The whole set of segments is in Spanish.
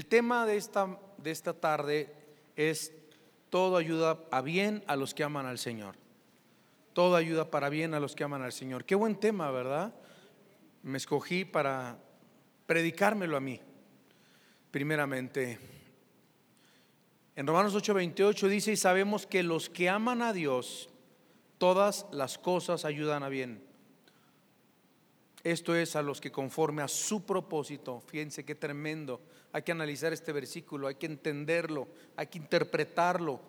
El tema de esta, de esta tarde es todo ayuda a bien a los que aman al Señor. Todo ayuda para bien a los que aman al Señor. Qué buen tema, ¿verdad? Me escogí para predicármelo a mí. Primeramente, en Romanos 8:28 dice, y sabemos que los que aman a Dios, todas las cosas ayudan a bien. Esto es a los que conforme a su propósito, fíjense qué tremendo, hay que analizar este versículo, hay que entenderlo, hay que interpretarlo,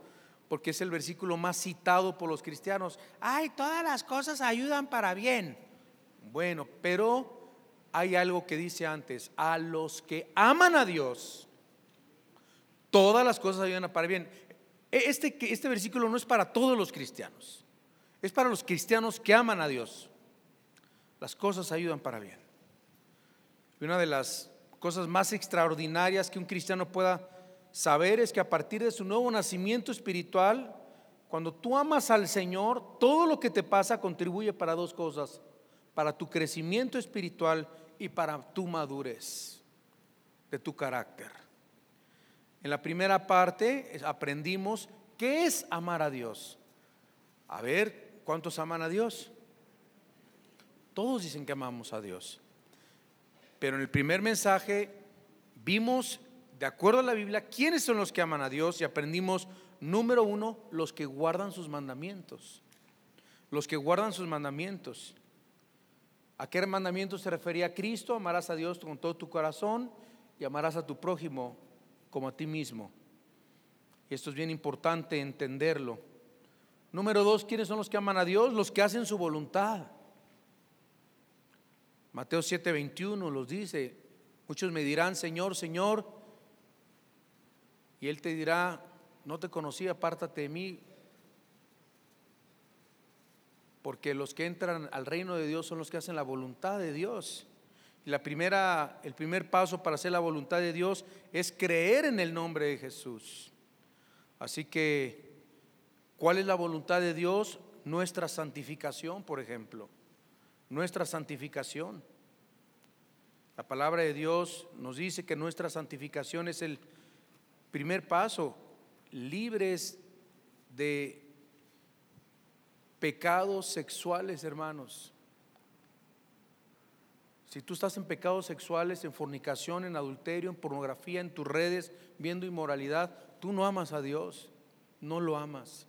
porque es el versículo más citado por los cristianos. Ay, todas las cosas ayudan para bien. Bueno, pero hay algo que dice antes, a los que aman a Dios, todas las cosas ayudan para bien. E, este, este versículo no es para todos los cristianos, es para los cristianos que aman a Dios las cosas ayudan para bien. Y una de las cosas más extraordinarias que un cristiano pueda saber es que a partir de su nuevo nacimiento espiritual, cuando tú amas al Señor, todo lo que te pasa contribuye para dos cosas, para tu crecimiento espiritual y para tu madurez de tu carácter. En la primera parte aprendimos qué es amar a Dios. A ver, ¿cuántos aman a Dios? Todos dicen que amamos a Dios. Pero en el primer mensaje vimos, de acuerdo a la Biblia, quiénes son los que aman a Dios y aprendimos, número uno, los que guardan sus mandamientos. Los que guardan sus mandamientos. ¿A qué mandamiento se refería Cristo? Amarás a Dios con todo tu corazón y amarás a tu prójimo como a ti mismo. Y esto es bien importante entenderlo. Número dos, ¿quiénes son los que aman a Dios? Los que hacen su voluntad. Mateo 7:21 los dice, muchos me dirán, Señor, Señor, y Él te dirá, no te conocí, apártate de mí, porque los que entran al reino de Dios son los que hacen la voluntad de Dios. La primera, el primer paso para hacer la voluntad de Dios es creer en el nombre de Jesús. Así que, ¿cuál es la voluntad de Dios? Nuestra santificación, por ejemplo nuestra santificación. La palabra de Dios nos dice que nuestra santificación es el primer paso, libres de pecados sexuales, hermanos. Si tú estás en pecados sexuales, en fornicación, en adulterio, en pornografía, en tus redes, viendo inmoralidad, tú no amas a Dios, no lo amas.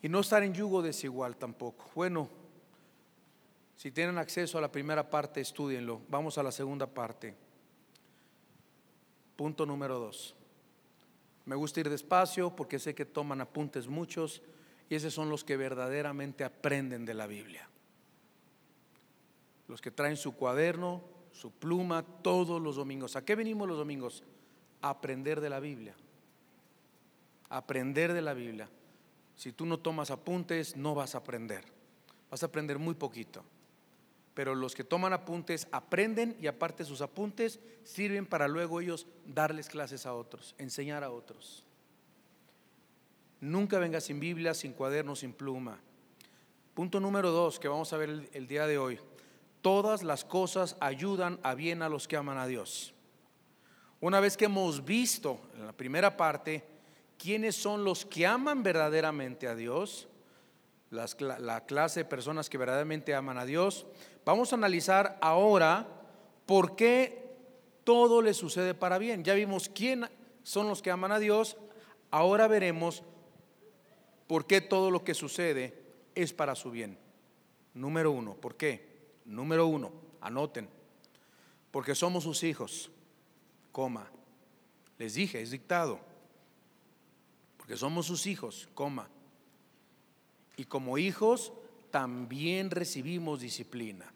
Y no estar en yugo desigual tampoco. Bueno, si tienen acceso a la primera parte, estudienlo. Vamos a la segunda parte. Punto número dos. Me gusta ir despacio porque sé que toman apuntes muchos y esos son los que verdaderamente aprenden de la Biblia. Los que traen su cuaderno, su pluma todos los domingos. ¿A qué venimos los domingos? A aprender de la Biblia. aprender de la Biblia. Si tú no tomas apuntes, no vas a aprender. Vas a aprender muy poquito pero los que toman apuntes aprenden y aparte sus apuntes sirven para luego ellos darles clases a otros, enseñar a otros. Nunca venga sin Biblia, sin cuaderno, sin pluma. Punto número dos que vamos a ver el, día de hoy. Todas las cosas ayudan a bien a los que aman a Dios. Una vez que hemos visto en la primera parte quiénes son los que aman verdaderamente a Dios, la clase de personas que verdaderamente aman a Dios, Vamos a analizar ahora por qué todo le sucede para bien. Ya vimos quién son los que aman a Dios, ahora veremos por qué todo lo que sucede es para su bien. Número uno, ¿por qué? Número uno, anoten, porque somos sus hijos, coma. Les dije, es dictado, porque somos sus hijos, coma. Y como hijos también recibimos disciplina.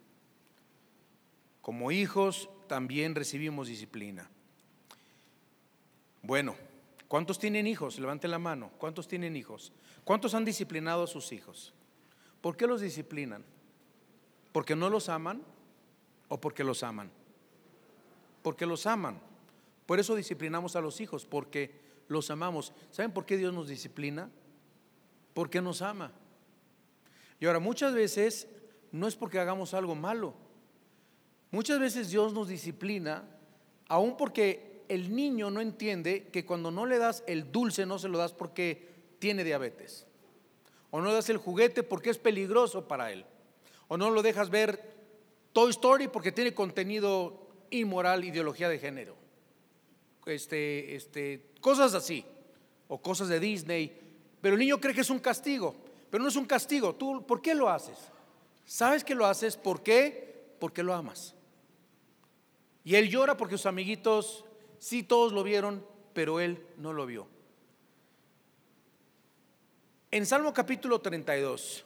Como hijos también recibimos disciplina. Bueno, ¿cuántos tienen hijos? Levanten la mano. ¿Cuántos tienen hijos? ¿Cuántos han disciplinado a sus hijos? ¿Por qué los disciplinan? ¿Porque no los aman o porque los aman? Porque los aman. Por eso disciplinamos a los hijos, porque los amamos. ¿Saben por qué Dios nos disciplina? Porque nos ama. Y ahora muchas veces no es porque hagamos algo malo. Muchas veces Dios nos disciplina, aun porque el niño no entiende que cuando no le das el dulce no se lo das porque tiene diabetes. O no le das el juguete porque es peligroso para él. O no lo dejas ver Toy Story porque tiene contenido inmoral, ideología de género. Este, este, cosas así. O cosas de Disney. Pero el niño cree que es un castigo. Pero no es un castigo. ¿Tú por qué lo haces? ¿Sabes que lo haces? ¿Por qué? Porque lo amas. Y él llora porque sus amiguitos sí todos lo vieron, pero él no lo vio. En Salmo capítulo 32,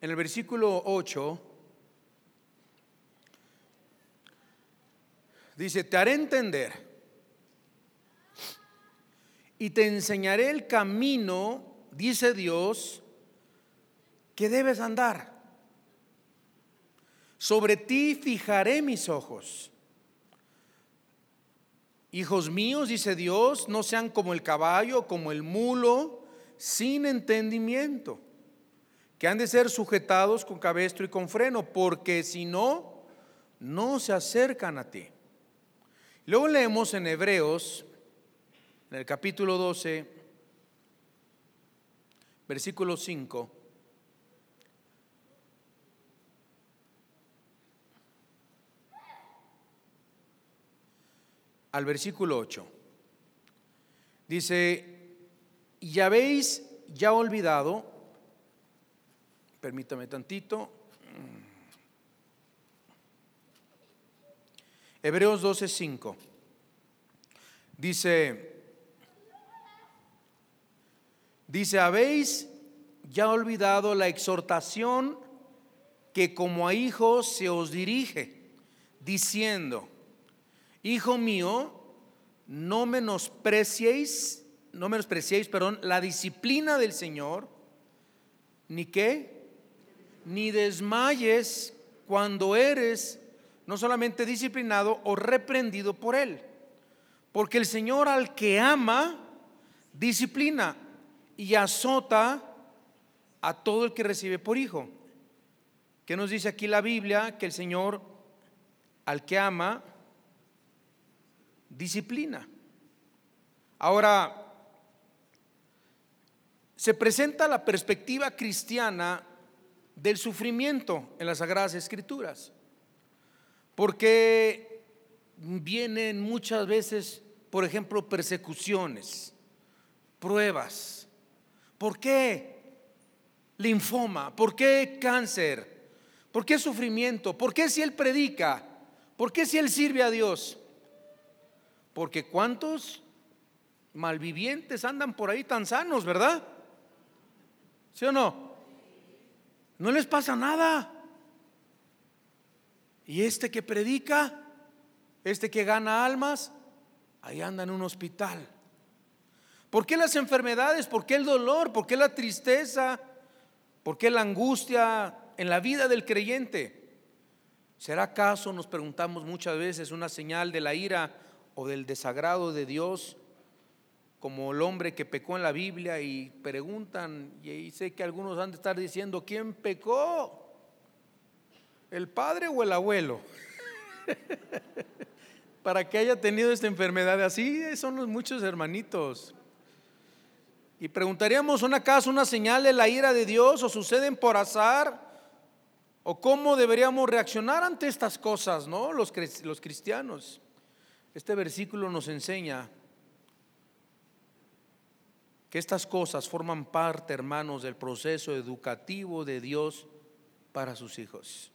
en el versículo 8, dice, te haré entender y te enseñaré el camino, dice Dios, que debes andar. Sobre ti fijaré mis ojos. Hijos míos, dice Dios, no sean como el caballo, como el mulo, sin entendimiento, que han de ser sujetados con cabestro y con freno, porque si no, no se acercan a ti. Luego leemos en Hebreos, en el capítulo 12, versículo 5. Al versículo 8. Dice, y habéis ya olvidado, permítame tantito, Hebreos 12:5. Dice, dice, habéis ya olvidado la exhortación que como a hijos se os dirige, diciendo, Hijo mío, no menospreciéis, no menospreciéis, perdón, la disciplina del Señor, ni qué, ni desmayes cuando eres no solamente disciplinado o reprendido por Él. Porque el Señor al que ama, disciplina y azota a todo el que recibe por hijo. ¿Qué nos dice aquí la Biblia? Que el Señor al que ama, disciplina. Ahora, se presenta la perspectiva cristiana del sufrimiento en las Sagradas Escrituras, porque vienen muchas veces, por ejemplo, persecuciones, pruebas. ¿Por qué linfoma? ¿Por qué cáncer? ¿Por qué sufrimiento? ¿Por qué si Él predica? ¿Por qué si Él sirve a Dios? Porque cuántos malvivientes andan por ahí tan sanos, ¿verdad? ¿Sí o no? No les pasa nada. Y este que predica, este que gana almas, ahí anda en un hospital. ¿Por qué las enfermedades? ¿Por qué el dolor? ¿Por qué la tristeza? ¿Por qué la angustia en la vida del creyente? ¿Será acaso, nos preguntamos muchas veces, una señal de la ira o del desagrado de Dios, como el hombre que pecó en la Biblia y preguntan, y sé que algunos han de estar diciendo, ¿quién pecó? ¿El padre o el abuelo? Para que haya tenido esta enfermedad. Así son los muchos hermanitos. Y preguntaríamos, ¿una acaso una señal de la ira de Dios o suceden por azar? ¿O cómo deberíamos reaccionar ante estas cosas, no? Los, los cristianos. Este versículo nos enseña que estas cosas forman parte, hermanos, del proceso educativo de Dios para sus hijos.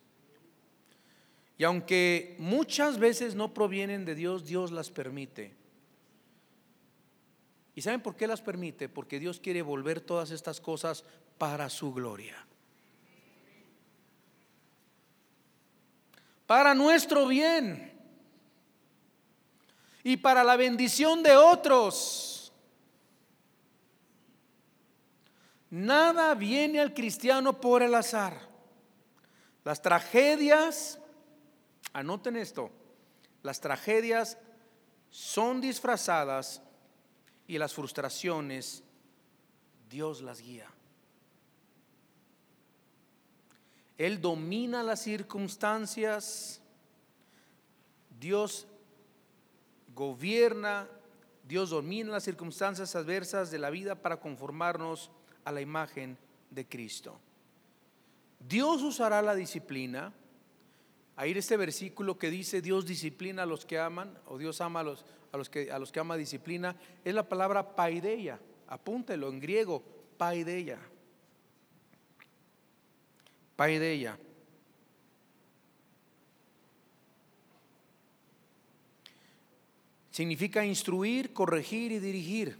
Y aunque muchas veces no provienen de Dios, Dios las permite. ¿Y saben por qué las permite? Porque Dios quiere volver todas estas cosas para su gloria. Para nuestro bien. Y para la bendición de otros. Nada viene al cristiano por el azar. Las tragedias, anoten esto, las tragedias son disfrazadas y las frustraciones Dios las guía. Él domina las circunstancias, Dios gobierna, Dios domina las circunstancias adversas de la vida para conformarnos a la imagen de Cristo. Dios usará la disciplina. Ahí este versículo que dice Dios disciplina a los que aman, o Dios ama a los, a los, que, a los que ama disciplina, es la palabra paideia. Apúntelo en griego, paideia. Paideia. Significa instruir, corregir y dirigir.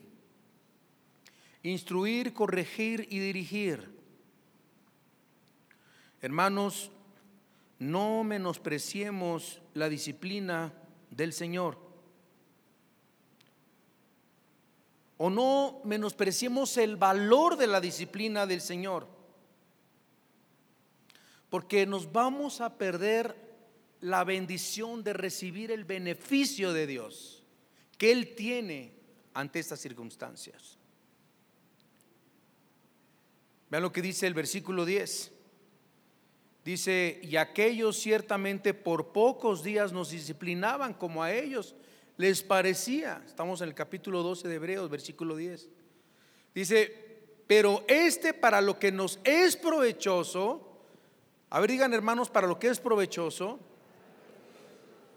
Instruir, corregir y dirigir. Hermanos, no menospreciemos la disciplina del Señor. O no menospreciemos el valor de la disciplina del Señor. Porque nos vamos a perder la bendición de recibir el beneficio de Dios que Él tiene ante estas circunstancias. Vean lo que dice el versículo 10. Dice, y aquellos ciertamente por pocos días nos disciplinaban como a ellos les parecía. Estamos en el capítulo 12 de Hebreos, versículo 10. Dice, pero este para lo que nos es provechoso, a ver, digan hermanos, para lo que es provechoso,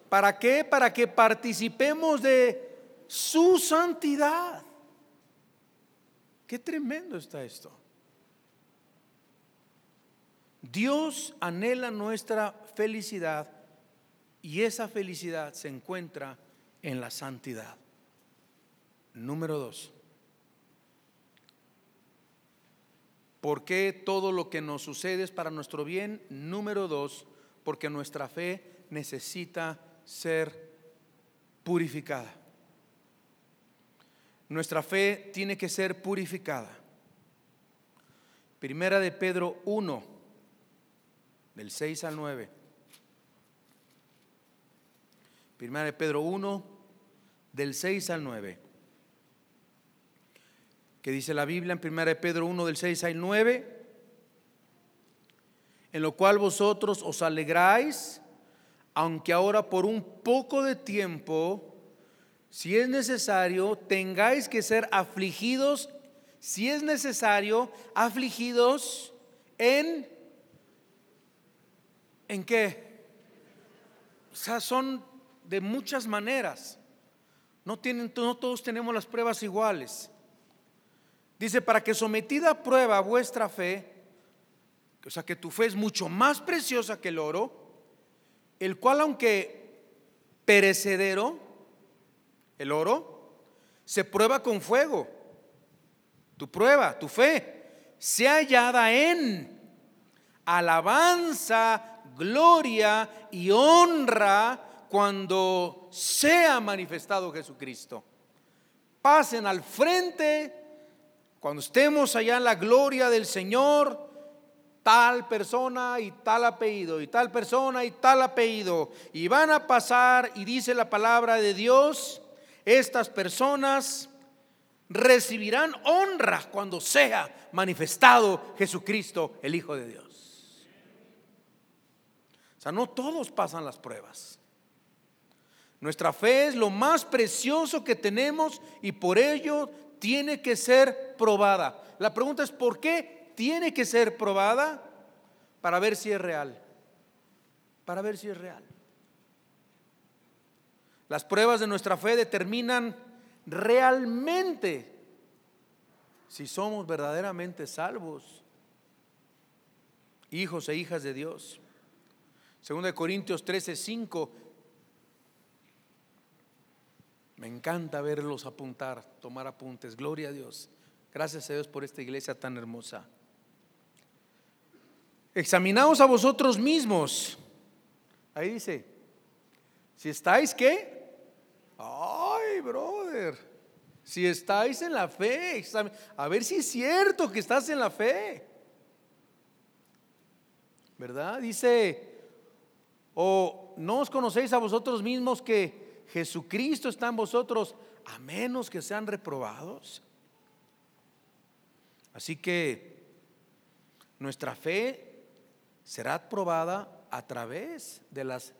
¿para qué? Para que participemos de su santidad. Qué tremendo está esto. Dios anhela nuestra felicidad y esa felicidad se encuentra en la santidad. Número dos. ¿Por qué todo lo que nos sucede es para nuestro bien? Número dos, porque nuestra fe necesita ser purificada. Nuestra fe tiene que ser purificada. Primera de Pedro 1, del 6 al 9. Primera de Pedro 1, del 6 al 9. Que dice la Biblia en Primera de Pedro 1, del 6 al 9. En lo cual vosotros os alegráis, aunque ahora por un poco de tiempo si es necesario, tengáis que ser afligidos, si es necesario, afligidos en ¿en qué? O sea, son de muchas maneras. No tienen no todos tenemos las pruebas iguales. Dice, para que sometida a prueba vuestra fe, o sea, que tu fe es mucho más preciosa que el oro, el cual aunque perecedero, el oro se prueba con fuego. Tu prueba, tu fe, se hallada en alabanza, gloria y honra cuando sea manifestado Jesucristo. Pasen al frente cuando estemos allá en la gloria del Señor tal persona y tal apellido, y tal persona y tal apellido. Y van a pasar, y dice la palabra de Dios, estas personas recibirán honra cuando sea manifestado Jesucristo, el Hijo de Dios. O sea, no todos pasan las pruebas. Nuestra fe es lo más precioso que tenemos y por ello tiene que ser probada. La pregunta es, ¿por qué tiene que ser probada? Para ver si es real. Para ver si es real. Las pruebas de nuestra fe determinan realmente si somos verdaderamente salvos, hijos e hijas de Dios. Segunda de Corintios 13, 5. Me encanta verlos apuntar, tomar apuntes. Gloria a Dios. Gracias a Dios por esta iglesia tan hermosa. Examinaos a vosotros mismos. Ahí dice, si estáis qué? Brother. Si estáis en la fe, a ver si es cierto que estás en la fe. ¿Verdad? Dice, o no os conocéis a vosotros mismos que Jesucristo está en vosotros, a menos que sean reprobados. Así que nuestra fe será probada a través de las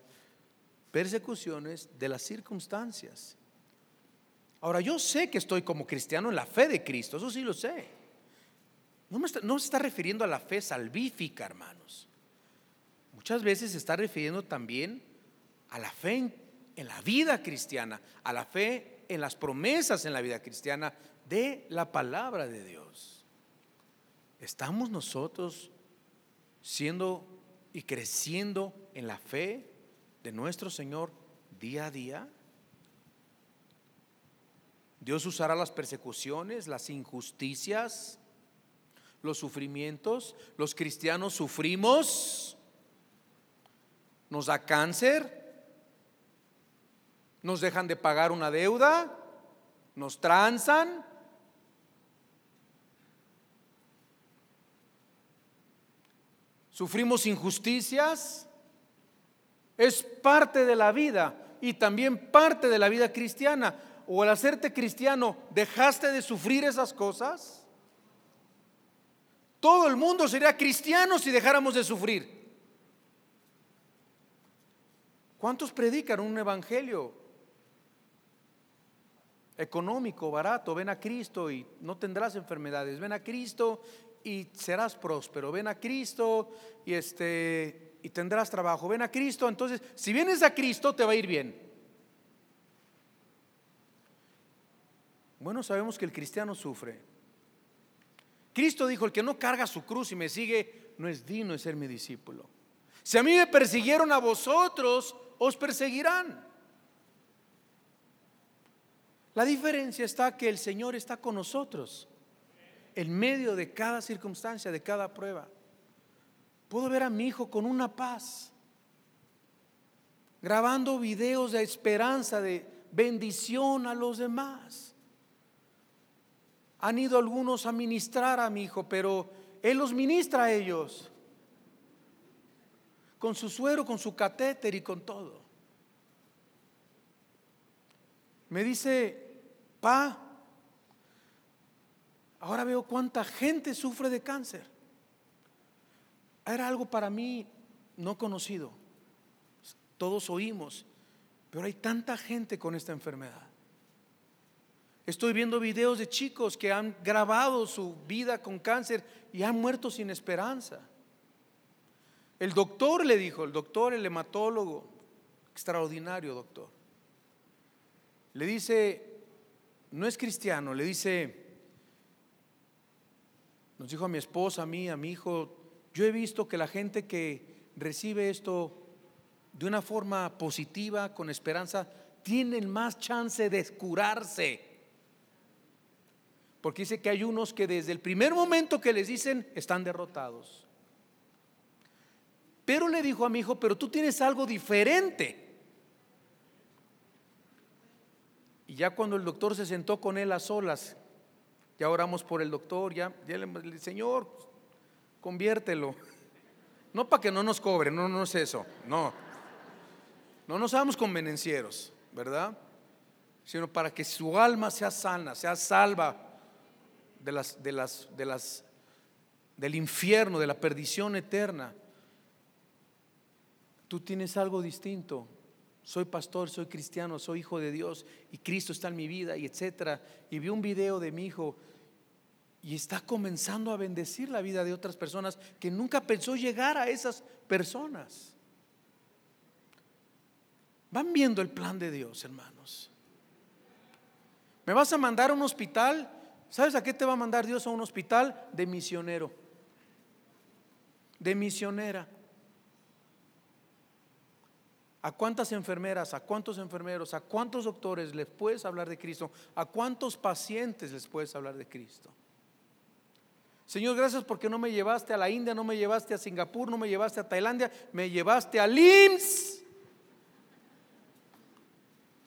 persecuciones, de las circunstancias. Ahora, yo sé que estoy como cristiano en la fe de Cristo, eso sí lo sé. No, me está, no se está refiriendo a la fe salvífica, hermanos. Muchas veces se está refiriendo también a la fe en, en la vida cristiana, a la fe en las promesas en la vida cristiana de la palabra de Dios. ¿Estamos nosotros siendo y creciendo en la fe de nuestro Señor día a día? Dios usará las persecuciones, las injusticias, los sufrimientos. Los cristianos sufrimos, nos da cáncer, nos dejan de pagar una deuda, nos tranzan, sufrimos injusticias, es parte de la vida y también parte de la vida cristiana. O al hacerte cristiano, ¿dejaste de sufrir esas cosas? Todo el mundo sería cristiano si dejáramos de sufrir. ¿Cuántos predican un evangelio económico, barato? Ven a Cristo y no tendrás enfermedades. Ven a Cristo y serás próspero. Ven a Cristo y este y tendrás trabajo. Ven a Cristo, entonces si vienes a Cristo te va a ir bien. Bueno, sabemos que el cristiano sufre. Cristo dijo, el que no carga su cruz y me sigue no es digno de ser mi discípulo. Si a mí me persiguieron a vosotros, os perseguirán. La diferencia está que el Señor está con nosotros en medio de cada circunstancia, de cada prueba. Puedo ver a mi hijo con una paz, grabando videos de esperanza, de bendición a los demás. Han ido algunos a ministrar a mi hijo, pero él los ministra a ellos, con su suero, con su catéter y con todo. Me dice, pa, Ahora veo cuánta gente sufre de cáncer. Era algo para mí no conocido. Todos oímos, pero hay tanta gente con esta enfermedad. Estoy viendo videos de chicos que han grabado su vida con cáncer y han muerto sin esperanza. El doctor le dijo, el doctor, el hematólogo, extraordinario doctor, le dice, no es cristiano, le dice, nos dijo a mi esposa, a mí, a mi hijo, yo he visto que la gente que recibe esto de una forma positiva, con esperanza, tienen más chance de curarse. Porque dice que hay unos que desde el primer momento que les dicen están derrotados. Pero le dijo a mi hijo, pero tú tienes algo diferente. Y ya cuando el doctor se sentó con él a solas, ya oramos por el doctor, ya, ya le, Señor, conviértelo. No para que no nos cobre, no, no es eso, no. No nos hagamos convenencieros, ¿verdad? Sino para que su alma sea sana, sea salva de las, de las, de las, del infierno, de la perdición eterna. Tú tienes algo distinto. Soy pastor, soy cristiano, soy hijo de Dios y Cristo está en mi vida y etcétera. Y vi un video de mi hijo y está comenzando a bendecir la vida de otras personas que nunca pensó llegar a esas personas. Van viendo el plan de Dios, hermanos. ¿Me vas a mandar a un hospital? ¿Sabes a qué te va a mandar Dios a un hospital? De misionero. De misionera. ¿A cuántas enfermeras, a cuántos enfermeros, a cuántos doctores les puedes hablar de Cristo? ¿A cuántos pacientes les puedes hablar de Cristo? Señor, gracias porque no me llevaste a la India, no me llevaste a Singapur, no me llevaste a Tailandia, me llevaste a LIMS.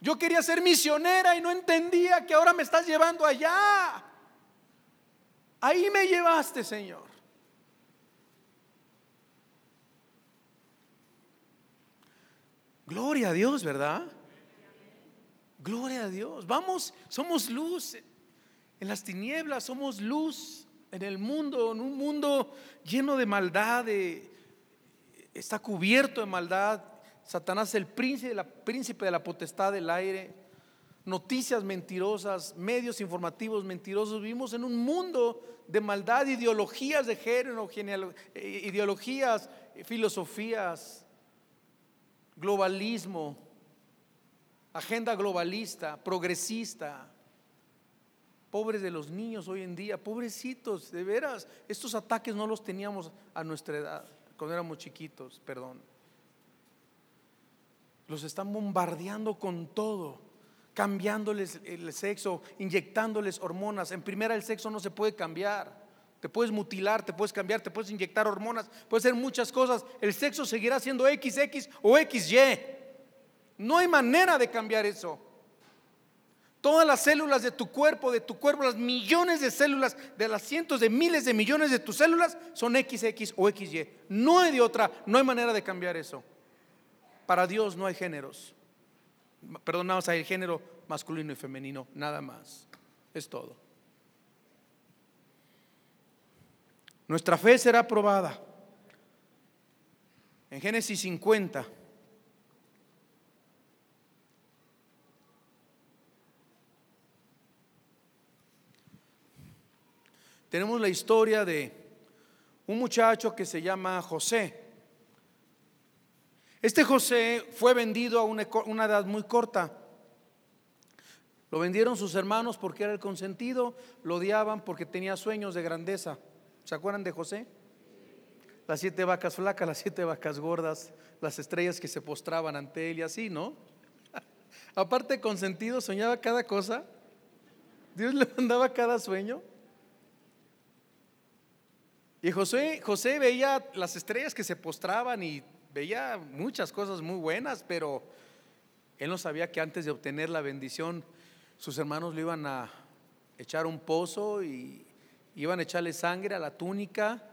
Yo quería ser misionera y no entendía que ahora me estás llevando allá. Ahí me llevaste, Señor. Gloria a Dios, ¿verdad? Gloria a Dios. Vamos, somos luz en las tinieblas, somos luz en el mundo, en un mundo lleno de maldad, está cubierto de maldad. Satanás es el príncipe de, la, príncipe de la potestad del aire. Noticias mentirosas, medios informativos mentirosos. Vivimos en un mundo de maldad, ideologías de género, eh, ideologías, filosofías, globalismo, agenda globalista, progresista. Pobres de los niños hoy en día, pobrecitos, de veras, estos ataques no los teníamos a nuestra edad, cuando éramos chiquitos, perdón. Los están bombardeando con todo, cambiándoles el sexo, inyectándoles hormonas. En primera el sexo no se puede cambiar. Te puedes mutilar, te puedes cambiar, te puedes inyectar hormonas, puedes hacer muchas cosas. El sexo seguirá siendo XX o XY. No hay manera de cambiar eso. Todas las células de tu cuerpo, de tu cuerpo, las millones de células, de las cientos de miles de millones de tus células son XX o XY. No hay de otra, no hay manera de cambiar eso. Para Dios no hay géneros. Perdón, nada más género masculino y femenino, nada más. Es todo. Nuestra fe será probada. En Génesis 50 tenemos la historia de un muchacho que se llama José. Este José fue vendido a una, edad muy corta. Lo vendieron sus hermanos porque era el consentido, lo odiaban porque tenía sueños de grandeza. ¿Se acuerdan de José? Las siete vacas flacas, las siete vacas gordas, las estrellas que se postraban ante él y así, ¿no? Aparte consentido, soñaba cada cosa. Dios le mandaba cada sueño. Y José, José veía las estrellas que se postraban y veía muchas cosas muy buenas, pero él no sabía que antes de obtener la bendición, sus hermanos le iban a echar un pozo y iban a echarle sangre a la túnica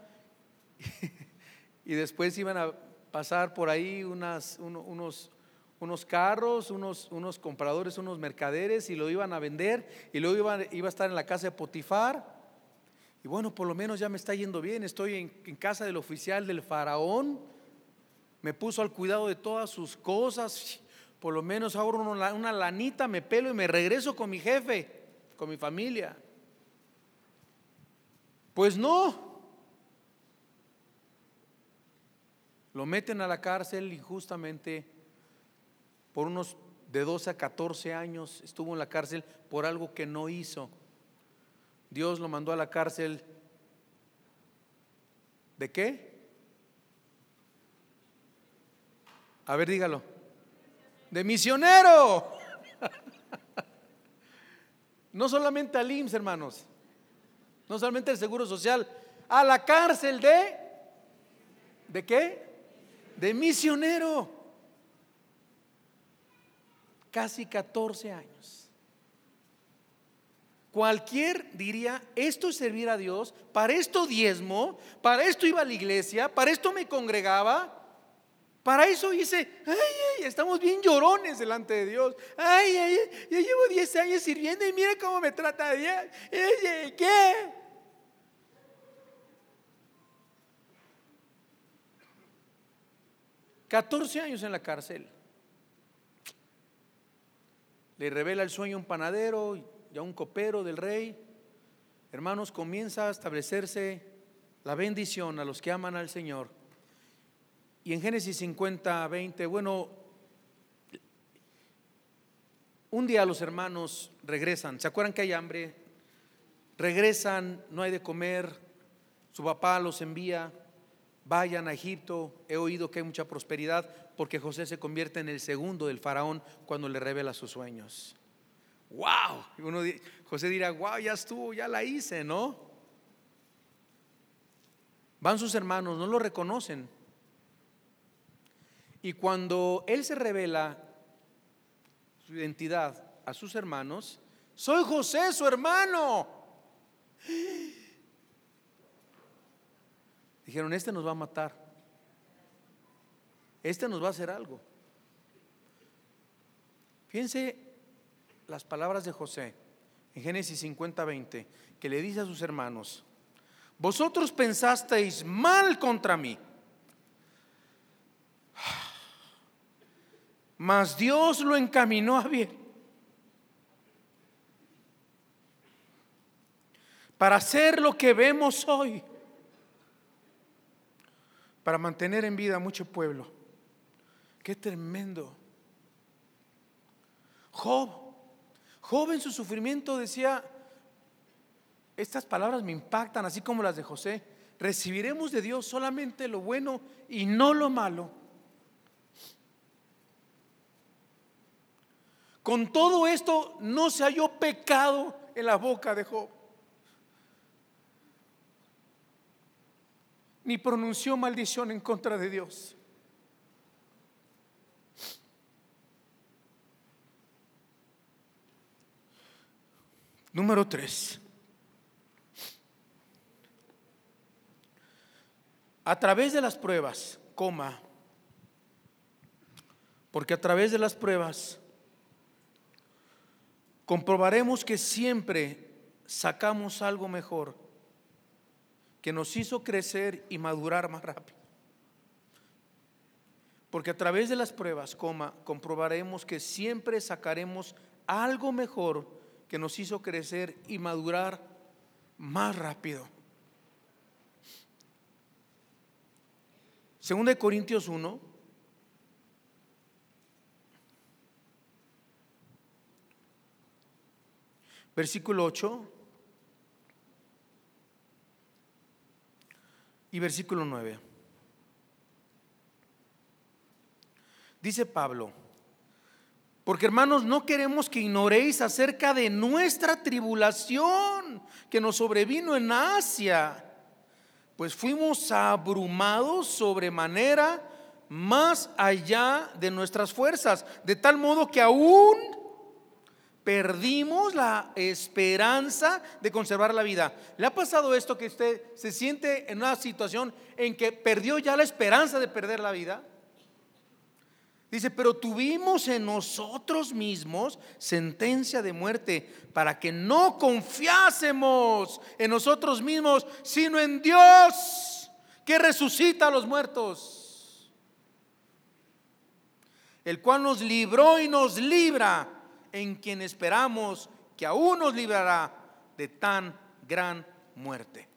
y después iban a pasar por ahí unas, unos, unos carros, unos, unos compradores, unos mercaderes y lo iban a vender y luego iba, iba a estar en la casa de Potifar y bueno, por lo menos ya me está yendo bien. Estoy en, casa del oficial del faraón. Me puso al cuidado de todas sus cosas. Por lo menos ahora una, una lanita, me pelo y me regreso con mi jefe, con mi familia. Pues no. Lo meten a la cárcel injustamente por unos de 12 a 14 años. Estuvo en la cárcel por algo que no hizo. Dios lo mandó a la cárcel. ¿De qué? A ver, dígalo. De misionero. No solamente al IMSS, hermanos. No solamente el Seguro Social. A la cárcel de... ¿De qué? De misionero. Casi 14 años. Cualquier diría, esto es servir a Dios, para esto diezmo, para esto iba a la iglesia, para esto me congregaba, para eso hice, ay, ay, estamos bien llorones delante de Dios. Ay, ay, yo llevo 10 años sirviendo y mira cómo me trata Dios. ¿Qué? Catorce años en la cárcel. Le revela el sueño a un panadero ya un copero del rey, hermanos, comienza a establecerse la bendición a los que aman al Señor. Y en Génesis 50, 20, bueno, un día los hermanos regresan, ¿se acuerdan que hay hambre? Regresan, no hay de comer, su papá los envía, vayan a Egipto, he oído que hay mucha prosperidad, porque José se convierte en el segundo del faraón cuando le revela sus sueños. ¡Wow! José dirá, wow, ya estuvo, ya la hice, ¿no? Van sus hermanos, no lo reconocen. Y cuando él se revela su identidad a sus hermanos, soy José, su hermano. Dijeron, este nos va a matar. Este nos va a hacer algo. Fíjense las palabras de José en Génesis 50, 20, que le dice a sus hermanos, vosotros pensasteis mal contra mí, mas Dios lo encaminó a bien. Para hacer lo que vemos hoy para mantener en vida a mucho pueblo. Qué tremendo. Job, Job en su sufrimiento decía, estas palabras me impactan, así como las de José, recibiremos de Dios solamente lo bueno y no lo malo. Con todo esto no se halló pecado en la boca de Job. ni pronunció maldición en contra de Dios. Número tres. A través de las pruebas, coma, porque a través de las pruebas comprobaremos que siempre sacamos algo mejor que nos hizo crecer y madurar más rápido. Porque a través de las pruebas, coma, comprobaremos que siempre sacaremos algo mejor que nos hizo crecer y madurar más rápido. Segunda de Corintios 1. Versículo 8. y versículo 9. Dice Pablo, porque hermanos, no queremos que ignoréis acerca de nuestra tribulación que nos sobrevino en Asia, pues fuimos abrumados sobremanera más allá de nuestras fuerzas, de tal modo que aún perdimos la esperanza de conservar la vida. ¿Le ha pasado esto que usted se siente en una situación en que perdió ya la esperanza de perder la vida? Dice, pero tuvimos en nosotros mismos sentencia de muerte para que no confiásemos en nosotros mismos, sino en Dios que resucita a los muertos, el cual nos libró y nos libra en quien esperamos que aún nos librará de tan gran muerte.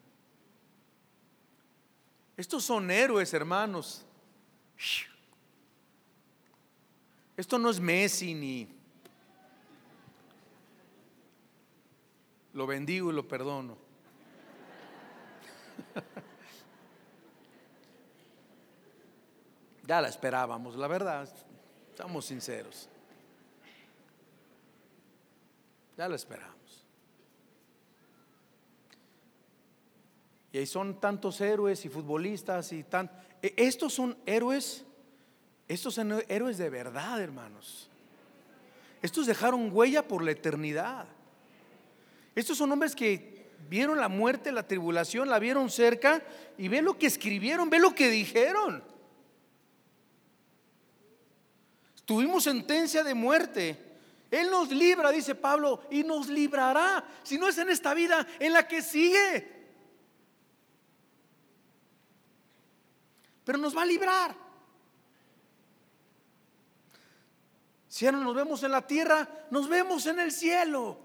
Estos son héroes, hermanos. Esto no es Messi ni lo bendigo y lo perdono. Ya la esperábamos, la verdad, estamos sinceros. Ya lo esperamos. Y ahí son tantos héroes y futbolistas y tan... E, estos son héroes, estos son héroes de verdad, hermanos. Estos dejaron huella por la eternidad. Estos son hombres que vieron la muerte, la tribulación, la vieron cerca y ven lo que escribieron, ven lo que dijeron. Tuvimos sentencia de muerte él nos libra, dice Pablo, y nos librará, si no es en esta vida, en la que sigue. Pero nos va a librar. Si ahora nos vemos en la tierra, nos vemos en el cielo.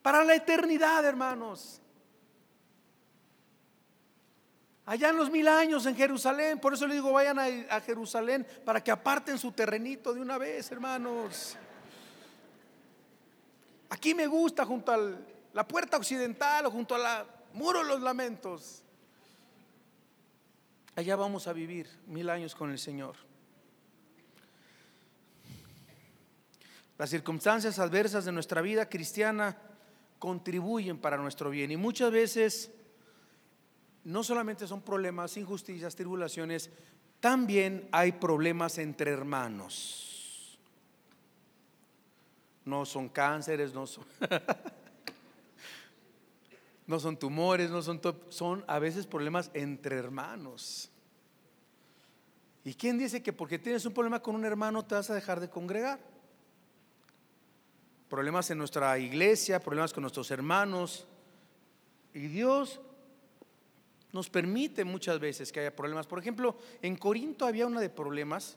Para la eternidad, hermanos. Allá en los mil años en Jerusalén. Por eso le digo, vayan a, Jerusalén para que aparten su terrenito de una vez, hermanos. Aquí me gusta junto a la puerta occidental o junto a la muro de los lamentos. allá vamos a vivir mil años con el Señor. Las circunstancias adversas de nuestra vida cristiana contribuyen para nuestro bien y muchas veces no solamente son problemas, injusticias, tribulaciones, también hay problemas entre hermanos. No son cánceres, no son, no son tumores, no son, son a veces problemas entre hermanos. ¿Y quién dice que porque tienes un problema con un hermano te vas a dejar de congregar? Problemas en nuestra iglesia, problemas con nuestros hermanos. Y Dios nos permite muchas veces que haya problemas. Por ejemplo, en Corinto había una de problemas.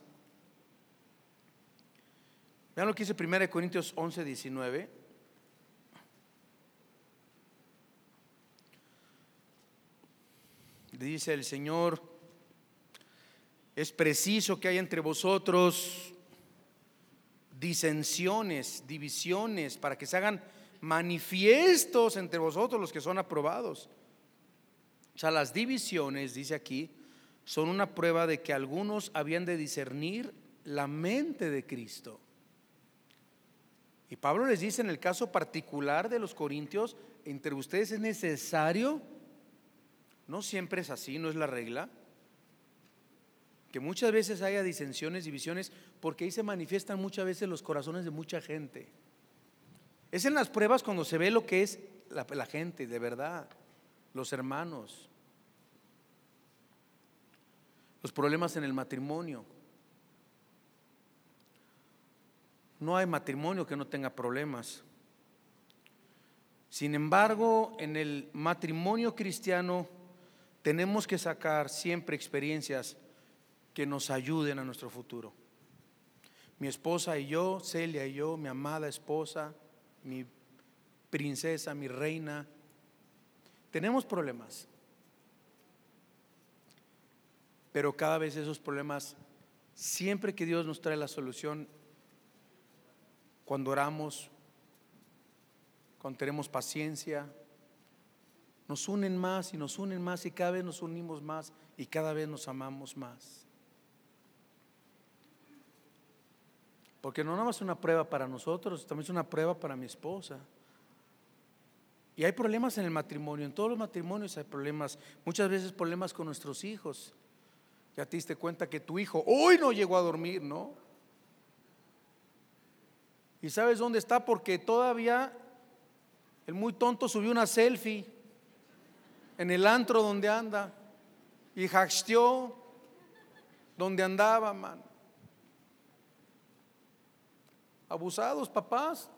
Vean lo que dice 1 Corintios 11, 19. Dice el Señor, es preciso que haya entre vosotros disensiones, divisiones, para que se hagan manifiestos entre vosotros los que son aprobados o sea, las divisiones, dice aquí, son una prueba de que algunos habían de discernir la mente de Cristo. Y Pablo les dice en el caso particular de los corintios, entre ustedes es necesario, no siempre es así, no es la regla, que muchas veces haya disensiones, divisiones, porque ahí se manifiestan muchas veces los corazones de mucha gente. Es en las pruebas cuando se ve lo que es la, la gente, de verdad los hermanos, los problemas en el matrimonio. No hay matrimonio que no tenga problemas. Sin embargo, en el matrimonio cristiano tenemos que sacar siempre experiencias que nos ayuden a nuestro futuro. Mi esposa y yo, Celia y yo, mi amada esposa, mi princesa, mi reina, tenemos problemas, pero cada vez esos problemas, siempre que Dios nos trae la solución, cuando oramos, cuando tenemos paciencia, nos unen más y nos unen más y cada vez nos unimos más y cada vez nos amamos más. Porque no nada más es una prueba para nosotros, también es una prueba para mi esposa. Y hay problemas en el matrimonio, en todos los matrimonios hay problemas, muchas veces problemas con nuestros hijos. Ya te diste cuenta que tu hijo hoy no llegó a dormir, ¿no? ¿Y sabes dónde está? Porque todavía el muy tonto subió una selfie en el antro donde anda y hasteó donde andaba, man. Abusados, papás.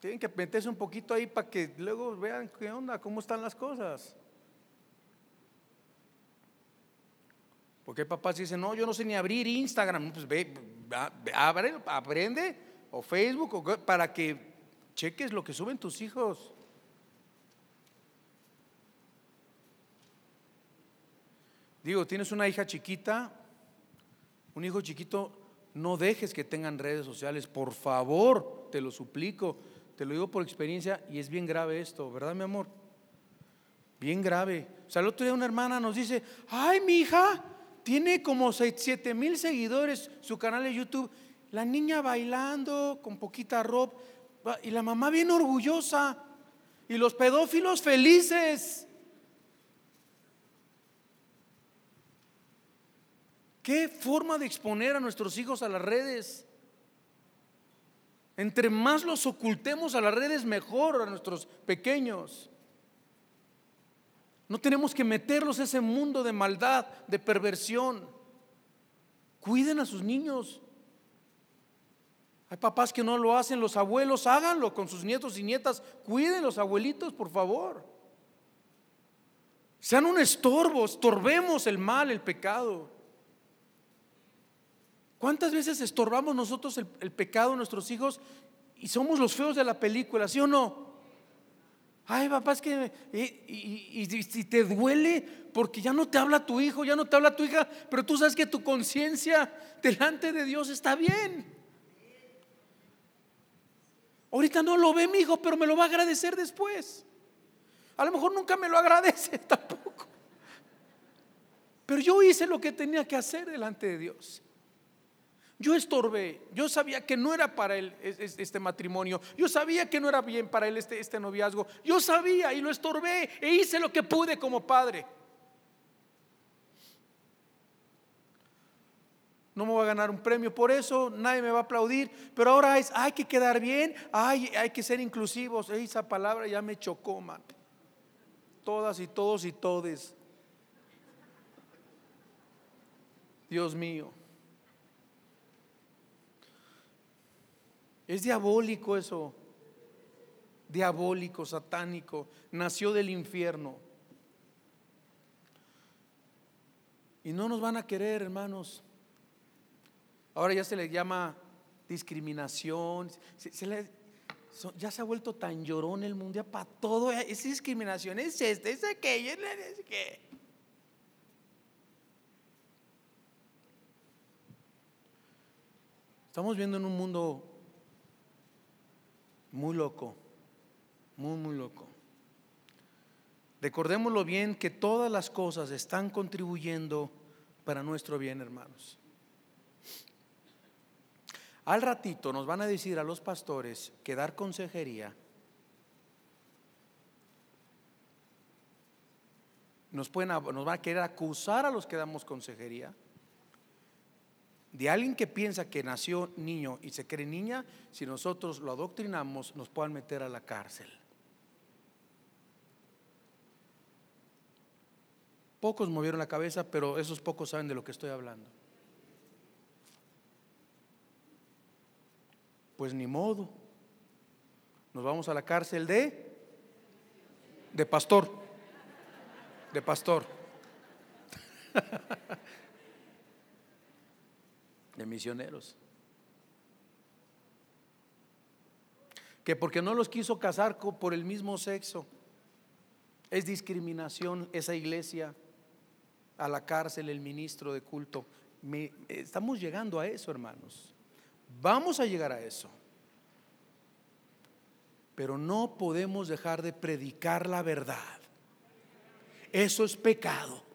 Tienen que meterse un poquito ahí para que luego vean qué onda, cómo están las cosas. Porque hay papás que dicen, no, yo no sé ni abrir Instagram. Pues ve, abre, aprende, o Facebook, para que cheques lo que suben tus hijos. Digo, tienes una hija chiquita, un hijo chiquito, no dejes que tengan redes sociales, por favor, te lo suplico. Te lo digo por experiencia y es bien grave esto, ¿verdad, mi amor? Bien grave. O sea, el otro día una hermana nos dice, ay, mi hija tiene como 7 mil seguidores su canal de YouTube. La niña bailando con poquita ropa y la mamá bien orgullosa y los pedófilos felices. ¿Qué forma de exponer a nuestros hijos a las redes? Entre más los ocultemos a las redes, mejor a nuestros pequeños. No tenemos que meterlos a ese mundo de maldad, de perversión. Cuiden a sus niños. Hay papás que no lo hacen, los abuelos háganlo con sus nietos y nietas. Cuiden los abuelitos, por favor. Sean un estorbo, estorbemos el mal, el pecado. ¿Cuántas veces estorbamos nosotros el, pecado de nuestros hijos y somos los feos de la película, sí o no? Ay, papá, es que. Y, si te duele porque ya no te habla tu hijo, ya no te habla tu hija, pero tú sabes que tu conciencia delante de Dios está bien. Ahorita no lo ve mi hijo, pero me lo va a agradecer después. A lo mejor nunca me lo agradece tampoco. Pero yo hice lo que tenía que hacer delante de Dios. Yo estorbé, yo sabía que no era para él este matrimonio, yo sabía que no era bien para él este, este noviazgo, yo sabía y lo estorbé e hice lo que pude como padre. No me voy a ganar un premio por eso, nadie me va a aplaudir, pero ahora es, hay que quedar bien, hay, hay que ser inclusivos. Esa palabra ya me chocó, man. Todas y todos y todes. Dios mío. Es diabólico eso. Diabólico, satánico. Nació del infierno. Y no nos van a querer, hermanos. Ahora ya se le llama discriminación. ya se ha vuelto tan llorón el mundo para todo. Es discriminación, es este, es aquello, es que. Estamos viendo en un mundo muy loco, muy, muy loco. Recordémoslo bien que todas las cosas están contribuyendo para nuestro bien, hermanos. Al ratito nos van a decir a los pastores que dar consejería nos, pueden, nos van a querer acusar a los que damos consejería de alguien que piensa que nació niño y se cree niña, si nosotros lo adoctrinamos, nos puedan meter a la cárcel. Pocos movieron la cabeza, pero esos pocos saben de lo que estoy hablando. Pues ni modo. Nos vamos a la cárcel de de pastor. De pastor. de misioneros. Que porque no los quiso casar por el mismo sexo, es discriminación esa iglesia, a la cárcel el ministro de culto. estamos llegando a eso, hermanos. Vamos a llegar a eso. Pero no podemos dejar de predicar la verdad. Eso es pecado.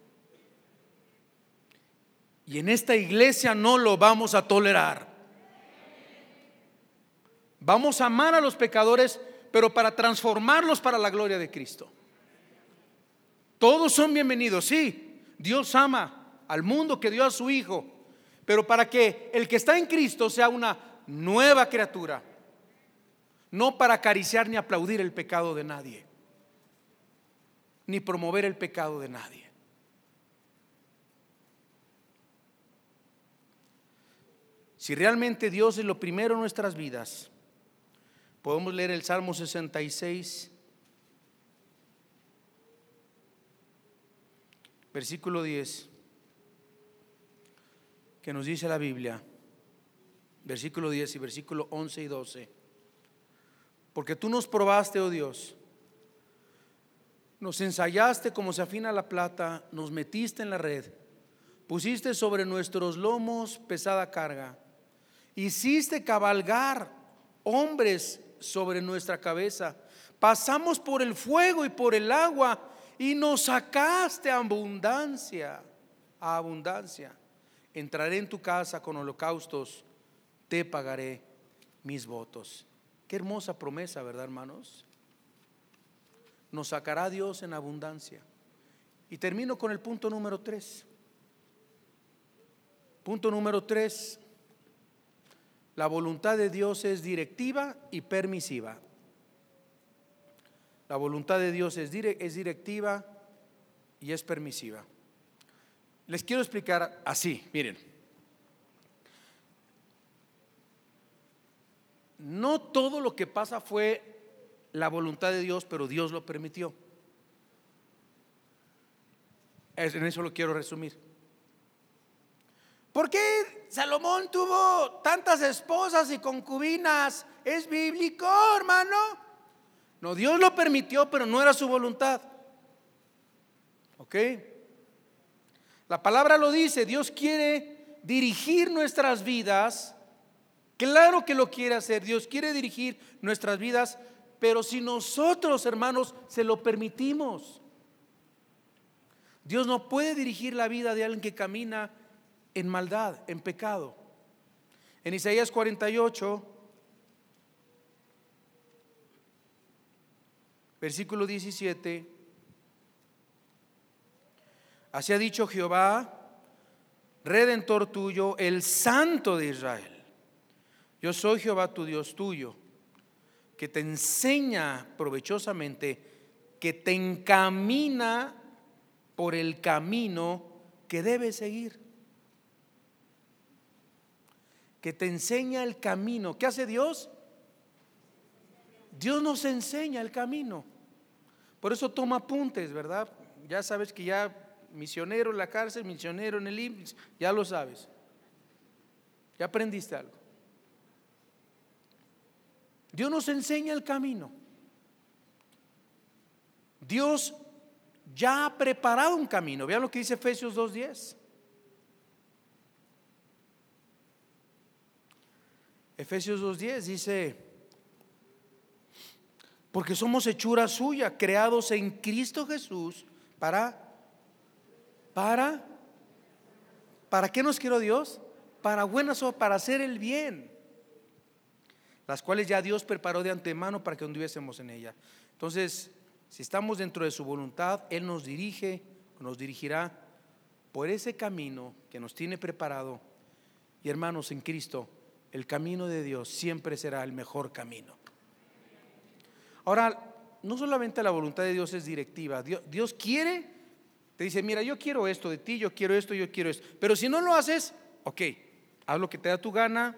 Y en esta iglesia no lo vamos a tolerar. Vamos a amar a los pecadores, pero para transformarlos para la gloria de Cristo. Todos son bienvenidos, sí. Dios ama al mundo que dio a su Hijo, pero para que el que está en Cristo sea una nueva criatura, no para acariciar ni aplaudir el pecado de nadie, ni promover el pecado de nadie. Si realmente Dios es lo primero en nuestras vidas, podemos leer el Salmo 66, versículo 10, que nos dice la Biblia, versículo 10 y versículo 11 y 12. Porque tú nos probaste, oh Dios, nos ensayaste como se afina la plata, nos metiste en la red, pusiste sobre nuestros lomos pesada carga Hiciste cabalgar hombres sobre nuestra cabeza. Pasamos por el fuego y por el agua y nos sacaste abundancia, a abundancia. Entraré en tu casa con holocaustos, te pagaré mis votos. Qué hermosa promesa, ¿verdad, hermanos? Nos sacará Dios en abundancia. Y termino con el punto número tres. Punto número tres. La voluntad de Dios es directiva y permisiva. La voluntad de Dios es, directiva y es permisiva. Les quiero explicar así, miren. No todo lo que pasa fue la voluntad de Dios, pero Dios lo permitió. En eso lo quiero resumir. ¿Por qué Salomón tuvo tantas esposas y concubinas? ¿Es bíblico, hermano? No, Dios lo permitió, pero no era su voluntad. ¿Ok? La palabra lo dice, Dios quiere dirigir nuestras vidas. Claro que lo quiere hacer, Dios quiere dirigir nuestras vidas, pero si nosotros, hermanos, se lo permitimos. Dios no puede dirigir la vida de alguien que camina en maldad, en pecado. En Isaías 48, versículo 17, así ha dicho Jehová, redentor tuyo, el santo de Israel. Yo soy Jehová tu Dios tuyo, que te enseña provechosamente, que te encamina por el camino que debes seguir. Que te enseña el camino. ¿Qué hace Dios? Dios nos enseña el camino. Por eso toma apuntes, ¿verdad? Ya sabes que ya misionero en la cárcel, misionero en el IMSS, ya lo sabes. Ya aprendiste algo. Dios nos enseña el camino. Dios ya ha preparado un camino. Vean lo que dice Efesios 2.10. Efesios 2.10 dice, porque somos hechura suya, creados en Cristo Jesús para, para, ¿para qué nos quiero Dios? Para buenas o para hacer el bien, las cuales ya Dios preparó de antemano para que anduviésemos en ella. Entonces, si estamos dentro de su voluntad, Él nos dirige, nos dirigirá por ese camino que nos tiene preparado. Y hermanos, en Cristo, el camino de Dios siempre será el mejor camino. Ahora, no solamente la voluntad de Dios es directiva, Dios, quiere, te dice, mira, yo quiero esto de ti, yo quiero esto, yo quiero esto. Pero si no lo haces, ok, haz lo que te da tu gana,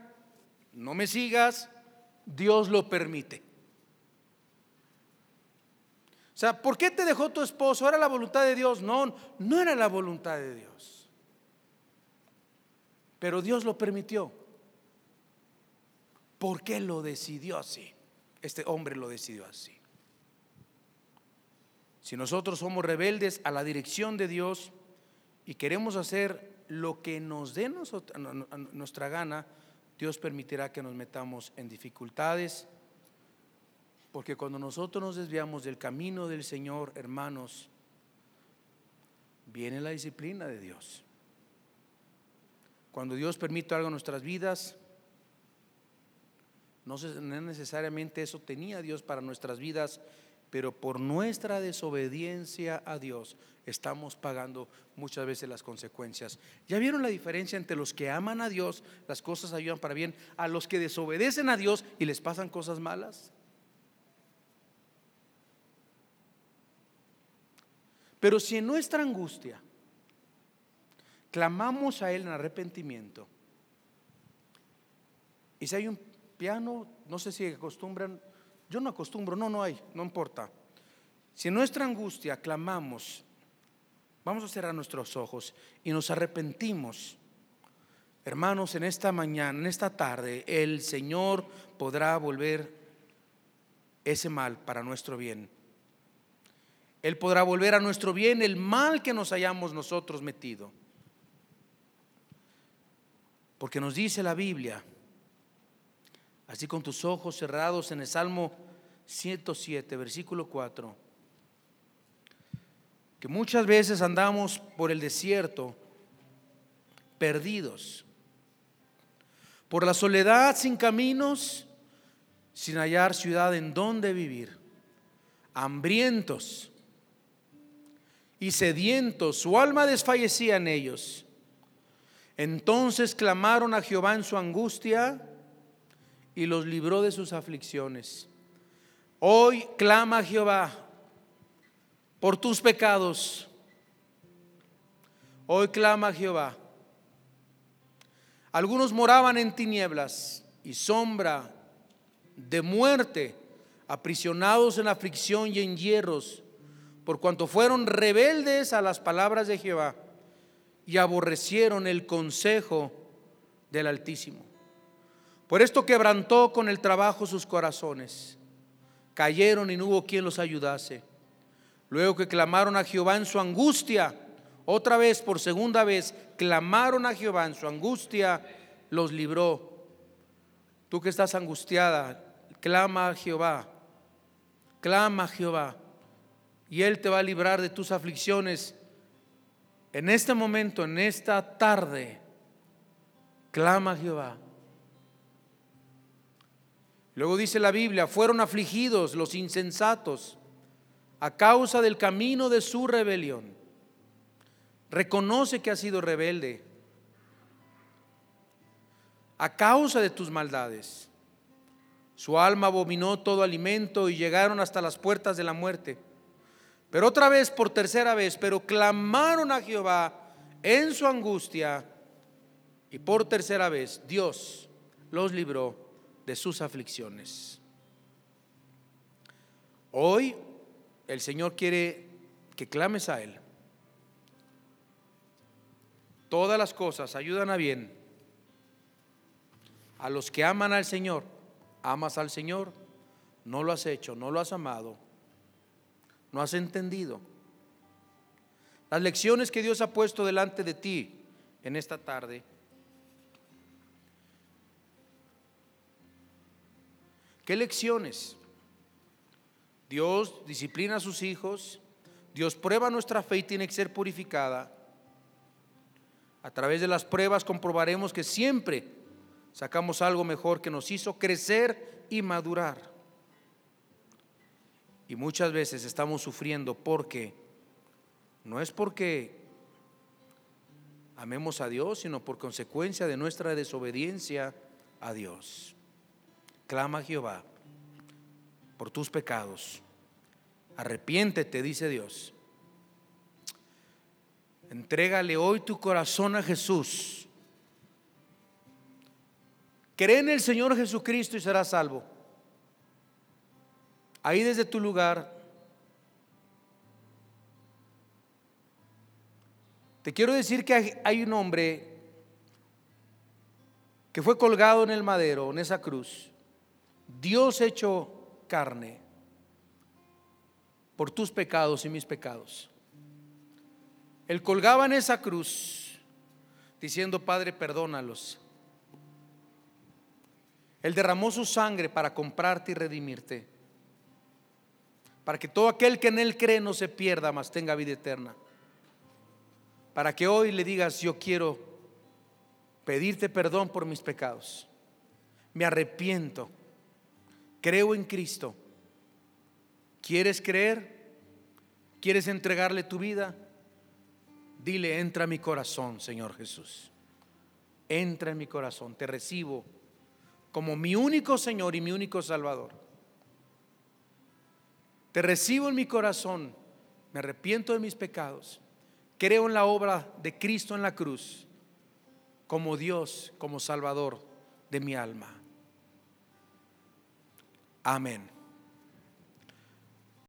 no me sigas, Dios lo permite. O sea, ¿por qué te dejó tu esposo? ¿Era la voluntad de Dios? No, no era la voluntad de Dios. Pero Dios lo permitió. ¿Por qué lo decidió así? Este hombre lo decidió así. Si nosotros somos rebeldes a la dirección de Dios y queremos hacer lo que nos dé nuestra gana, Dios permitirá que nos metamos en dificultades porque cuando nosotros nos desviamos del camino del Señor, hermanos, viene la disciplina de Dios. Cuando Dios permite algo en nuestras vidas, no necesariamente eso tenía Dios para nuestras vidas, pero por nuestra desobediencia a Dios estamos pagando muchas veces las consecuencias. ¿Ya vieron la diferencia entre los que aman a Dios, las cosas ayudan para bien, a los que desobedecen a Dios y les pasan cosas malas? Pero si en nuestra angustia clamamos a Él en arrepentimiento, y si hay un piano, no sé si acostumbran, yo no acostumbro, no, no hay, no importa. Si en nuestra angustia clamamos, vamos a cerrar nuestros ojos y nos arrepentimos. Hermanos, en esta mañana, en esta tarde, el Señor podrá volver ese mal para nuestro bien. Él podrá volver a nuestro bien el mal que nos hayamos nosotros metido. Porque nos dice la Biblia, así con tus ojos cerrados en el Salmo 107, versículo 4, que muchas veces andamos por el desierto perdidos, por la soledad sin caminos, sin hallar ciudad en donde vivir, hambrientos y sedientos, su alma desfallecía en ellos. Entonces clamaron a Jehová en su angustia y los libró de sus aflicciones. Hoy clama Jehová por tus pecados. Hoy clama Jehová. Algunos moraban en tinieblas y sombra de muerte, aprisionados en aflicción y en hierros por cuanto fueron rebeldes a las palabras de Jehová y aborrecieron el consejo del Altísimo. Por esto quebrantó con el trabajo sus corazones. Cayeron y no hubo quien los ayudase. Luego que clamaron a Jehová en su angustia, otra vez, por segunda vez, clamaron a Jehová en su angustia, los libró. Tú que estás angustiada, clama a Jehová, clama a Jehová y Él te va a librar de tus aflicciones En este momento, en esta tarde, clama a Jehová. Luego dice la Biblia, fueron afligidos los insensatos a causa del camino de su rebelión. Reconoce que ha sido rebelde a causa de tus maldades. Su alma abominó todo alimento y llegaron hasta las puertas de la muerte. Pero otra vez, por tercera vez, pero clamaron a Jehová en su angustia y por tercera vez Dios los libró de sus aflicciones. Hoy el Señor quiere que clames a Él. Todas las cosas ayudan a bien a los que aman al Señor. Amas al Señor, no lo has hecho, no lo has amado, no has entendido. Las lecciones que Dios ha puesto delante de ti en esta tarde. ¿Qué lecciones? Dios disciplina a sus hijos, Dios prueba nuestra fe y tiene que ser purificada. A través de las pruebas comprobaremos que siempre sacamos algo mejor que nos hizo crecer y madurar. Y muchas veces estamos sufriendo porque no es porque amemos a Dios, sino por consecuencia de nuestra desobediencia a Dios. Clama a Jehová por tus pecados. Arrepiéntete, dice Dios. Entrégale hoy tu corazón a Jesús Cree en el Señor Jesucristo y serás salvo. Ahí desde tu lugar. Te quiero decir que hay un hombre que fue colgado en el madero, en esa cruz. Dios hecho carne por tus pecados y mis pecados. Él colgaba en esa cruz diciendo, Padre, perdónalos él derramó su sangre para comprarte y redimirte. Para que todo aquel que en Él cree no se pierda, mas tenga vida eterna. Para que hoy le digas, yo quiero pedirte perdón por mis pecados. Me arrepiento. Creo en Cristo. ¿Quieres creer? ¿Quieres entregarle tu vida? Dile, entra a mi corazón, Señor Jesús. Entra en mi corazón. Te recibo como mi único Señor y mi único Salvador. Te recibo en mi corazón, me arrepiento de mis pecados, creo en la obra de Cristo en la cruz como Dios, como Salvador de mi alma. Amén.